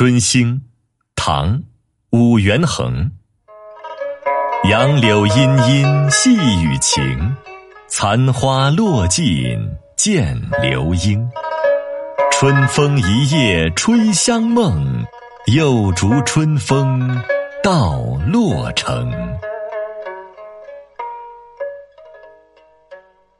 春兴唐武元衡。杨柳阴阴细雨晴残花落尽见流莺。春风一夜吹香梦又逐春风到洛城。